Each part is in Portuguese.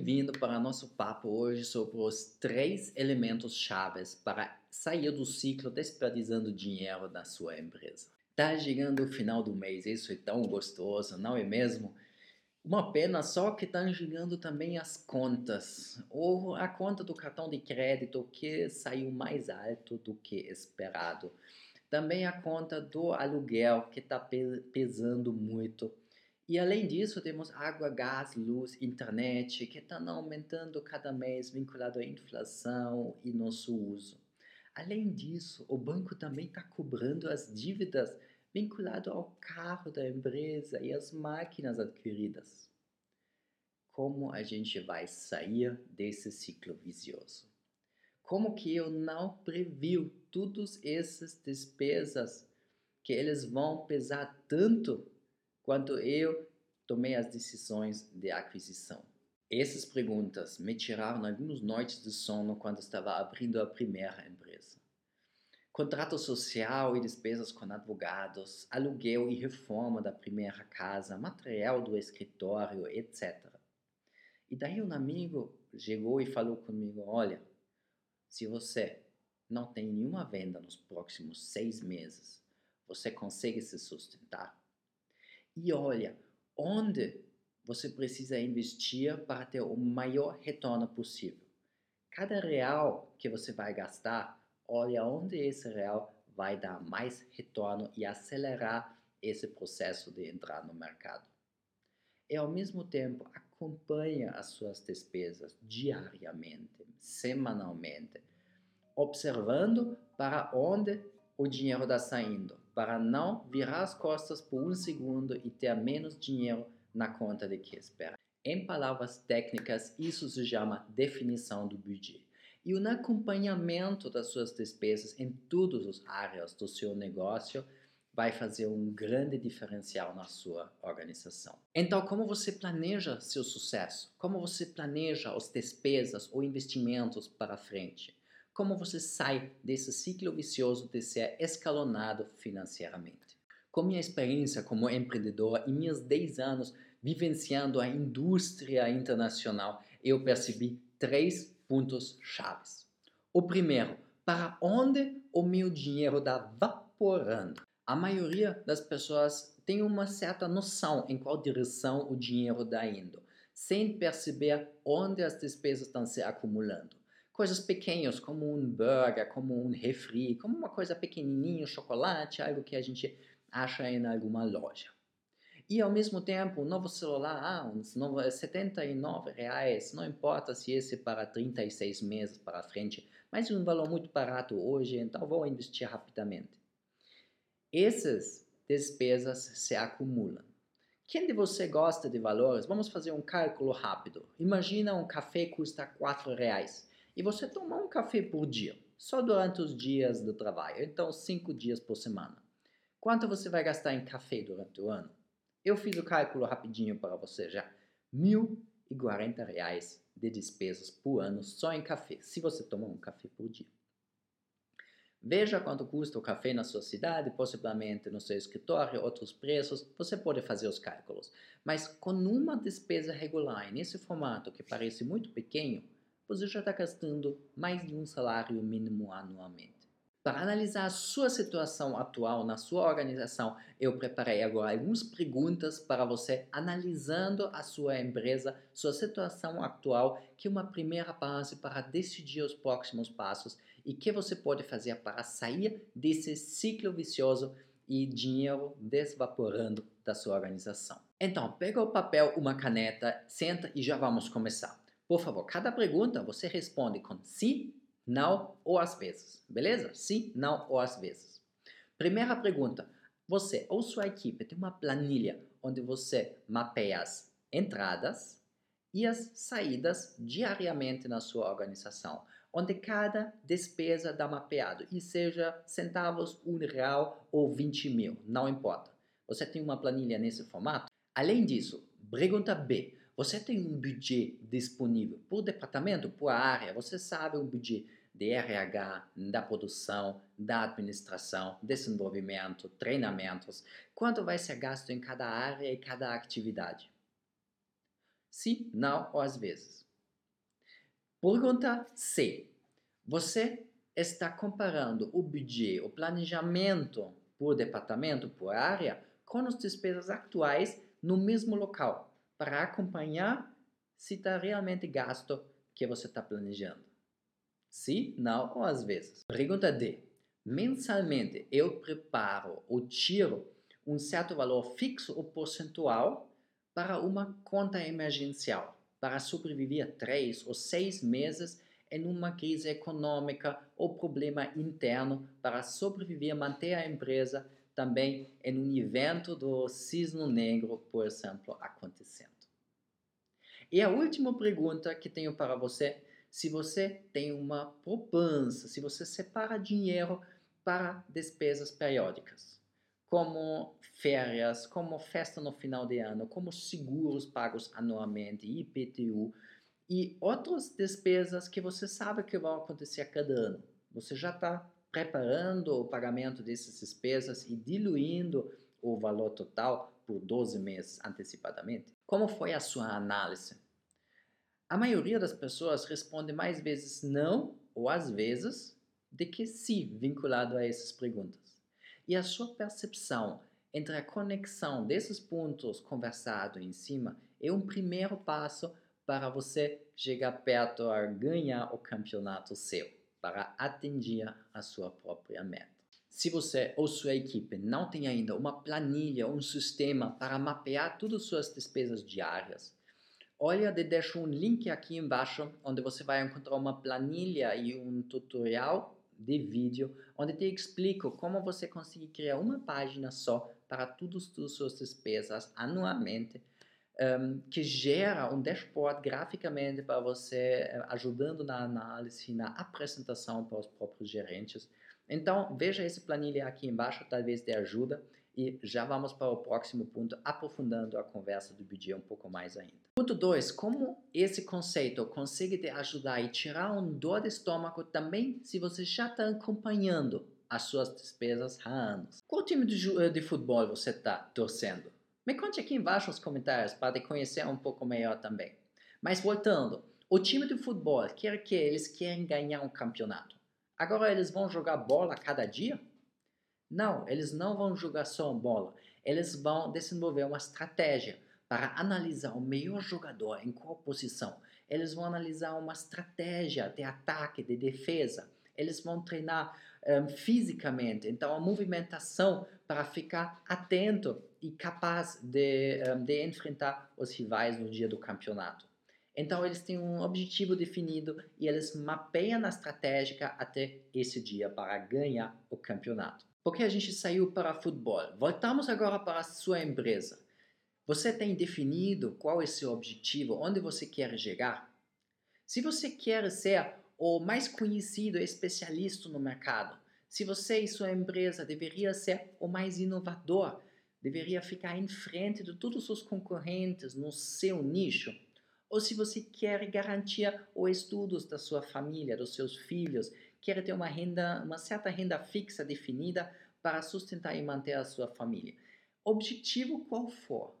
bem-vindo para nosso papo hoje sobre os três elementos chaves para sair do ciclo desperdiçando dinheiro da sua empresa. Tá chegando o final do mês, isso é tão gostoso, não é mesmo? Uma pena só que estão chegando também as contas, ou a conta do cartão de crédito que saiu mais alto do que esperado. Também a conta do aluguel que está pesando muito e além disso, temos água, gás, luz, internet, que estão aumentando cada mês, vinculado à inflação e nosso uso. Além disso, o banco também está cobrando as dívidas vinculado ao carro da empresa e às máquinas adquiridas. Como a gente vai sair desse ciclo vicioso? Como que eu não previu todas essas despesas que eles vão pesar tanto quando eu tomei as decisões de aquisição. Essas perguntas me tiraram algumas noites de sono quando estava abrindo a primeira empresa. Contrato social e despesas com advogados, aluguel e reforma da primeira casa, material do escritório, etc. E daí um amigo chegou e falou comigo: Olha, se você não tem nenhuma venda nos próximos seis meses, você consegue se sustentar? E olha, onde você precisa investir para ter o maior retorno possível. Cada real que você vai gastar, olha onde esse real vai dar mais retorno e acelerar esse processo de entrar no mercado. E ao mesmo tempo acompanha as suas despesas diariamente, semanalmente, observando para onde o dinheiro está saindo para não virar as costas por um segundo e ter menos dinheiro na conta de que espera. Em palavras técnicas, isso se chama definição do budget. E o acompanhamento das suas despesas em todas as áreas do seu negócio vai fazer um grande diferencial na sua organização. Então, como você planeja seu sucesso? Como você planeja as despesas ou investimentos para frente? Como você sai desse ciclo vicioso de ser escalonado financeiramente. Com minha experiência como empreendedor e meus 10 anos vivenciando a indústria internacional, eu percebi três pontos chaves. O primeiro, para onde o meu dinheiro está vaporando? A maioria das pessoas tem uma certa noção em qual direção o dinheiro está indo, sem perceber onde as despesas estão se acumulando coisas pequenas, como um burger, como um refri, como uma coisa pequenininha, chocolate, algo que a gente acha em alguma loja. E ao mesmo tempo, um novo celular, ah, uns novo, 79 reais, não importa se esse é para 36 meses para frente, mas um valor muito barato hoje, então vou investir rapidamente. Essas despesas se acumulam. Quem de você gosta de valores? Vamos fazer um cálculo rápido. Imagina um café custa 4 reais e você tomar um café por dia, só durante os dias do trabalho, então cinco dias por semana. Quanto você vai gastar em café durante o ano? Eu fiz o cálculo rapidinho para você já. 1.040 reais de despesas por ano só em café, se você tomar um café por dia. Veja quanto custa o café na sua cidade, possivelmente no seu escritório, outros preços, você pode fazer os cálculos. Mas com uma despesa regular nesse formato que parece muito pequeno, você já está gastando mais de um salário mínimo anualmente. Para analisar a sua situação atual na sua organização, eu preparei agora algumas perguntas para você, analisando a sua empresa, sua situação atual, que é uma primeira base para decidir os próximos passos e que você pode fazer para sair desse ciclo vicioso e dinheiro desvaporando da sua organização. Então, pega o papel, uma caneta, senta e já vamos começar. Por favor, cada pergunta você responde com sim, não ou às vezes. Beleza? Sim, não ou às vezes. Primeira pergunta. Você ou sua equipe tem uma planilha onde você mapeia as entradas e as saídas diariamente na sua organização, onde cada despesa dá mapeado, e seja centavos, um real ou 20 mil, não importa. Você tem uma planilha nesse formato? Além disso, pergunta B. Você tem um budget disponível por departamento, por área, você sabe o budget de RH, da produção, da administração, desenvolvimento, treinamentos, quanto vai ser gasto em cada área e cada atividade. Sim, não ou às vezes. Pergunta C. Você está comparando o budget, o planejamento por departamento, por área, com as despesas atuais no mesmo local, para acompanhar se está realmente gasto que você está planejando. Sim, não ou às vezes. Pergunta D. Mensalmente eu preparo ou tiro um certo valor fixo ou percentual para uma conta emergencial, para sobreviver três ou seis meses em uma crise econômica ou problema interno, para sobreviver, manter a empresa também em um evento do cisne negro, por exemplo, acontecendo. E a última pergunta que tenho para você, se você tem uma poupança, se você separa dinheiro para despesas periódicas, como férias, como festa no final de ano, como seguros pagos anualmente, IPTU e outras despesas que você sabe que vão acontecer cada ano. Você já está preparando o pagamento dessas despesas e diluindo o valor total por 12 meses antecipadamente? Como foi a sua análise? A maioria das pessoas responde mais vezes não ou às vezes de que sim vinculado a essas perguntas. E a sua percepção entre a conexão desses pontos conversados em cima é um primeiro passo para você chegar perto a ganhar o campeonato seu para atingir a sua própria meta. Se você ou sua equipe não tem ainda uma planilha, um sistema para mapear todas as suas despesas diárias, olha, deixo um link aqui embaixo onde você vai encontrar uma planilha e um tutorial de vídeo onde te explico como você consegue criar uma página só para todas as suas despesas anualmente um, que gera um dashboard graficamente para você, eh, ajudando na análise, na apresentação para os próprios gerentes. Então, veja esse planilha aqui embaixo, talvez de ajuda. E já vamos para o próximo ponto, aprofundando a conversa do budget um pouco mais ainda. Ponto 2. Como esse conceito consegue te ajudar e tirar um dor de estômago também se você já está acompanhando as suas despesas há anos. Qual time de, de futebol você está torcendo? Me conte aqui embaixo nos comentários para te conhecer um pouco melhor também. Mas voltando, o time de futebol quer que eles querem ganhar um campeonato. Agora eles vão jogar bola cada dia? Não, eles não vão jogar só bola. Eles vão desenvolver uma estratégia para analisar o melhor jogador em qual posição. Eles vão analisar uma estratégia de ataque, de defesa. Eles vão treinar um, fisicamente, então a movimentação para ficar atento e capaz de, um, de enfrentar os rivais no dia do campeonato. Então eles têm um objetivo definido e eles mapeiam a estratégia até esse dia para ganhar o campeonato. Porque a gente saiu para futebol. Voltamos agora para a sua empresa. Você tem definido qual é seu objetivo, onde você quer chegar? Se você quer ser o mais conhecido especialista no mercado. Se você e sua empresa deveria ser o mais inovador, deveria ficar em frente de todos os concorrentes no seu nicho, ou se você quer garantir os estudos da sua família, dos seus filhos, quer ter uma renda, uma certa renda fixa definida para sustentar e manter a sua família. Objetivo qual for,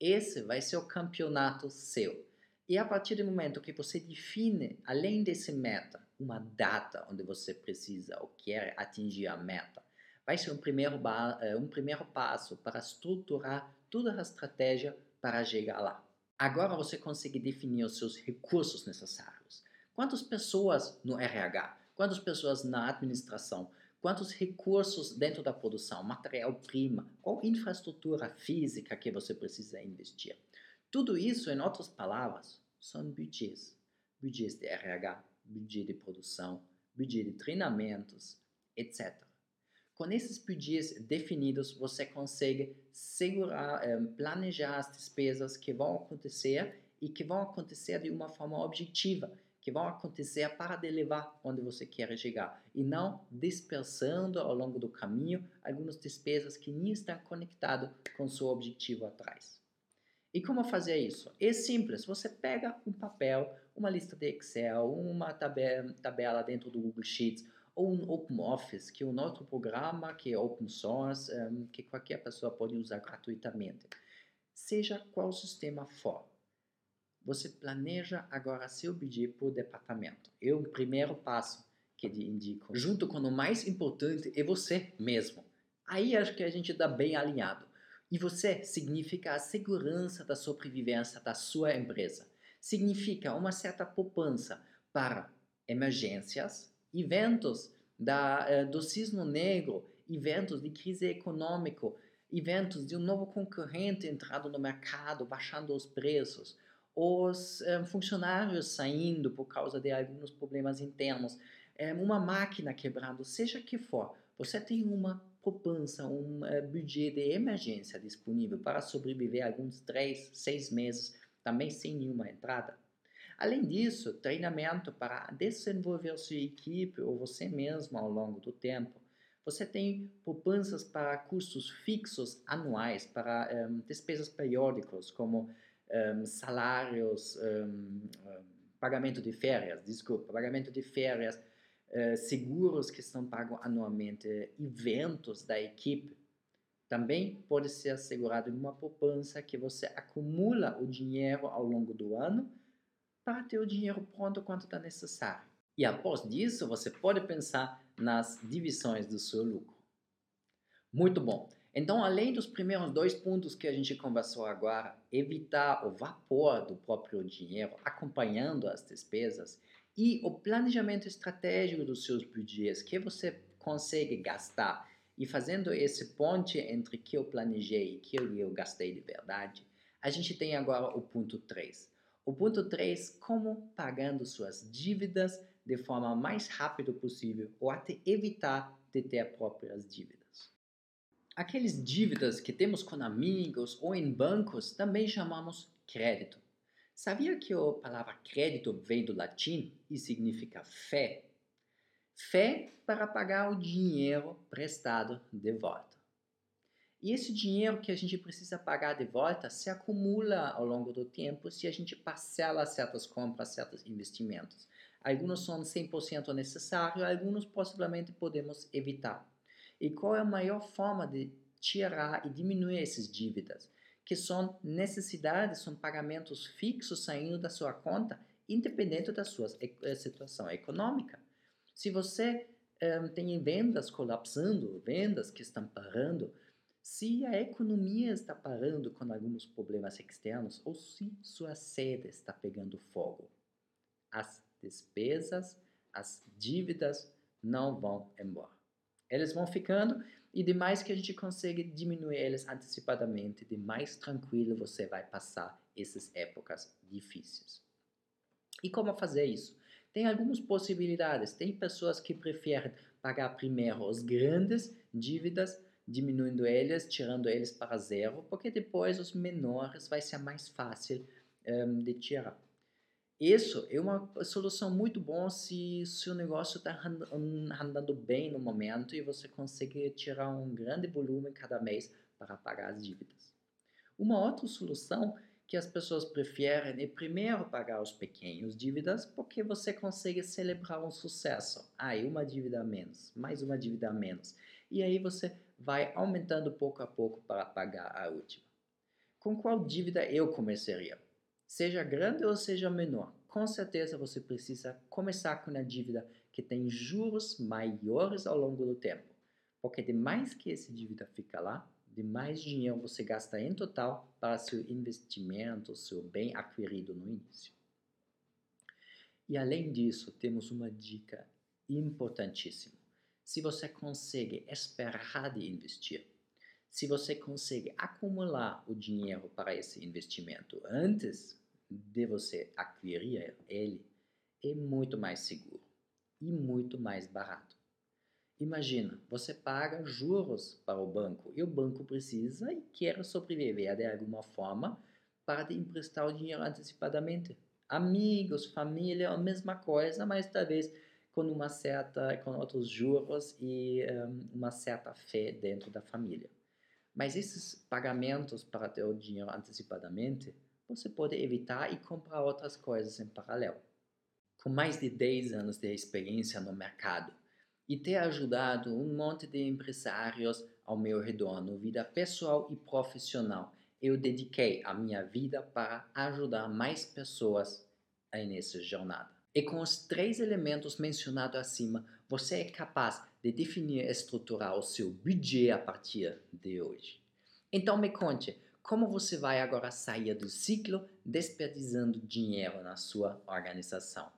esse vai ser o campeonato seu. E a partir do momento que você define, além desse meta, uma data onde você precisa ou quer atingir a meta, vai ser um primeiro, eh, um primeiro passo para estruturar toda a estratégia para chegar lá. Agora você consegue definir os seus recursos necessários. Quantas pessoas no RH? Quantas pessoas na administração? Quantos recursos dentro da produção? Material-prima? Qual infraestrutura física que você precisa investir? Tudo isso, em outras palavras, são budgets. Budgets de RH, budget de produção, budget de treinamentos, etc. Com esses budgets definidos, você consegue segurar, eh, planejar as despesas que vão acontecer e que vão acontecer de uma forma objetiva, que vão acontecer para levar onde você quer chegar e não dispersando ao longo do caminho algumas despesas que nem estão conectadas com seu objetivo atrás. E como fazer isso? É simples, você pega um papel, uma lista de Excel, uma tabela dentro do Google Sheets ou um OpenOffice, que é um outro programa que é open source, um, que qualquer pessoa pode usar gratuitamente. Seja qual sistema for. você planeja agora seu budget por departamento. É o primeiro passo que te indico. Junto com o mais importante é você mesmo. Aí acho que a gente está bem alinhado. E você significa a segurança da sobrevivência da sua empresa. Significa uma certa poupança para emergências, eventos da, eh, do cisno negro, eventos de crise econômica, eventos de um novo concorrente entrado no mercado, baixando os preços, os um, funcionários saindo por causa de alguns problemas internos, um, uma máquina quebrando, seja que for, você tem uma poupança, um uh, budget de emergência disponível para sobreviver alguns três, seis meses, também sem nenhuma entrada. Além disso, treinamento para desenvolver sua equipe ou você mesmo ao longo do tempo. Você tem poupanças para custos fixos anuais, para um, despesas periódicas, como um, salários, um, pagamento de férias, desculpa, pagamento de férias, uh, seguros que são pagos anualmente, eventos da equipe. Também pode ser assegurado em uma poupança que você acumula o dinheiro ao longo do ano para ter o dinheiro pronto quanto está necessário. E após disso, você pode pensar nas divisões do seu lucro. Muito bom. Então, além dos primeiros dois pontos que a gente conversou agora, evitar o vapor do próprio dinheiro acompanhando as despesas e o planejamento estratégico dos seus budgets que você consegue gastar e fazendo esse ponte entre que eu planejei e que eu gastei de verdade, a gente tem agora o ponto 3. O ponto 3, como pagando suas dívidas de forma mais rápida possível ou até evitar de ter próprias dívidas. Aqueles dívidas que temos com amigos ou em bancos também chamamos crédito. Sabia que a palavra crédito vem do latim e significa fé? Fé para pagar o dinheiro prestado de volta. E esse dinheiro que a gente precisa pagar de volta se acumula ao longo do tempo se a gente parcela certas compras, certos investimentos. Alguns são 100% necessários, alguns possivelmente podemos evitar. E qual é a maior forma de tirar e diminuir essas dívidas? Que são necessidades, são pagamentos fixos saindo da sua conta, independente da sua eh, situação econômica. Se você um, eh, tem vendas colapsando, vendas que estão parando, se a economia está parando com alguns problemas externos ou se sua sede está pegando fogo, as despesas, as dívidas não vão embora. Eles vão ficando e de mais que a gente consegue diminuir eles antecipadamente, de mais tranquilo você vai passar essas épocas difíceis. E como fazer isso? Tem algumas possibilidades. Tem pessoas que preferem pagar primeiro os grandes dívidas, diminuindo eles, tirando eles para zero, porque depois os menores vai ser mais fácil um, de tirar. Isso é uma solução muito boa se o seu negócio está andando bem no momento e você consegue tirar um grande volume cada mês para pagar as dívidas. Uma outra solução que as pessoas preferem é primeiro pagar os pequenos dívidas, porque você consegue celebrar um sucesso. Aí uma dívida a menos, mais uma dívida a menos. E aí você vai aumentando pouco a pouco para pagar a última. Com qual dívida eu começaria? Seja grande ou seja menor, com certeza você precisa começar com a dívida que tem juros maiores ao longo do tempo. Porque de mais que essa dívida fica lá, de mais dinheiro você gasta em total para seu investimento, seu bem adquirido no início. E além disso, temos uma dica importantíssima. Se você consegue esperar de investir, se você consegue acumular o dinheiro para esse investimento antes de você adquirir ele é muito mais seguro e muito mais barato. Imagina, você paga juros para o banco e o banco precisa e quer sobreviver de alguma forma para te emprestar o dinheiro antecipadamente. Amigos, família, a mesma coisa, mas talvez com uma certa, com outros juros e um, uma certa fé dentro da família. Mas esses pagamentos para ter o dinheiro antecipadamente você pode evitar e comprar outras coisas em paralelo. Com mais de 10 anos de experiência no mercado e ter ajudado um monte de empresários ao meu redor, no vida pessoal e profissional, eu dediquei a minha vida para ajudar mais pessoas nessa jornada. E com os três elementos mencionados acima, você é capaz de definir e estruturar o seu budget a partir de hoje. Então me conte, como você vai agora sair do ciclo desperdiçando dinheiro na sua organização?